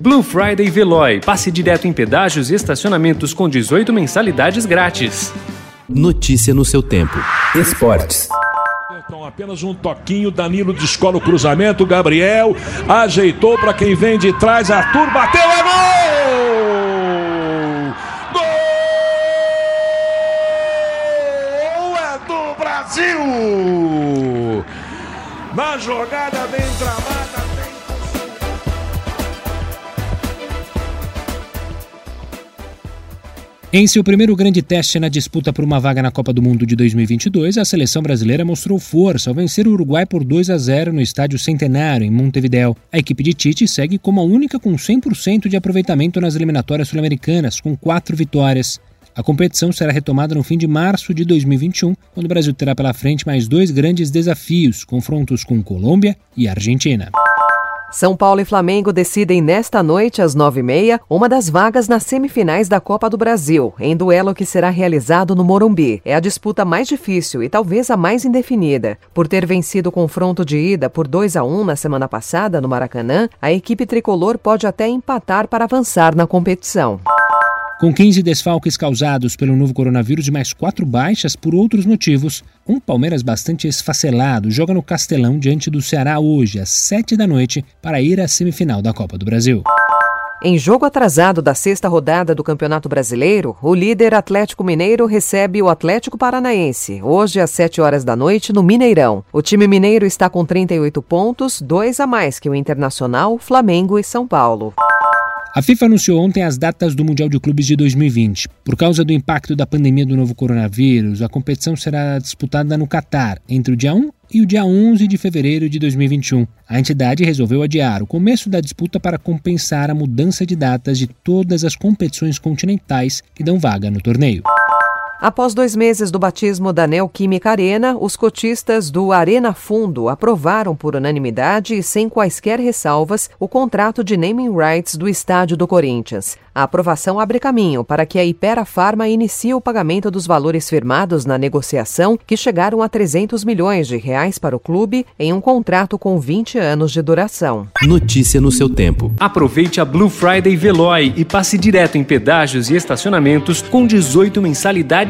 Blue Friday Veloy. Passe direto em pedágios e estacionamentos com 18 mensalidades grátis. Notícia no seu tempo. Esportes. Então, apenas um toquinho. Danilo descola o cruzamento. Gabriel ajeitou para quem vem de trás. Arthur bateu. É gol! Gol é do Brasil! Na jogada bem travada. Em seu primeiro grande teste na disputa por uma vaga na Copa do Mundo de 2022, a seleção brasileira mostrou força ao vencer o Uruguai por 2 a 0 no Estádio Centenário, em Montevideo. A equipe de Tite segue como a única com 100% de aproveitamento nas eliminatórias sul-americanas, com quatro vitórias. A competição será retomada no fim de março de 2021, quando o Brasil terá pela frente mais dois grandes desafios: confrontos com Colômbia e Argentina. São Paulo e Flamengo decidem nesta noite, às nove e meia, uma das vagas nas semifinais da Copa do Brasil, em duelo que será realizado no Morumbi. É a disputa mais difícil e talvez a mais indefinida. Por ter vencido o confronto de ida por 2 a 1 na semana passada no Maracanã, a equipe tricolor pode até empatar para avançar na competição. Com 15 desfalques causados pelo novo coronavírus e mais quatro baixas por outros motivos, um Palmeiras bastante esfacelado joga no Castelão diante do Ceará hoje, às 7 da noite, para ir à semifinal da Copa do Brasil. Em jogo atrasado da sexta rodada do Campeonato Brasileiro, o líder Atlético Mineiro recebe o Atlético Paranaense, hoje às 7 horas da noite, no Mineirão. O time mineiro está com 38 pontos, dois a mais que o Internacional, Flamengo e São Paulo. A FIFA anunciou ontem as datas do Mundial de Clubes de 2020. Por causa do impacto da pandemia do novo coronavírus, a competição será disputada no Catar entre o dia 1 e o dia 11 de fevereiro de 2021. A entidade resolveu adiar o começo da disputa para compensar a mudança de datas de todas as competições continentais que dão vaga no torneio. Após dois meses do batismo da Neoquímica Arena, os cotistas do Arena Fundo aprovaram por unanimidade e sem quaisquer ressalvas o contrato de naming rights do estádio do Corinthians. A aprovação abre caminho para que a Ipera Pharma inicie o pagamento dos valores firmados na negociação, que chegaram a 300 milhões de reais para o clube em um contrato com 20 anos de duração. Notícia no seu tempo. Aproveite a Blue Friday Veloy e passe direto em pedágios e estacionamentos com 18 mensalidades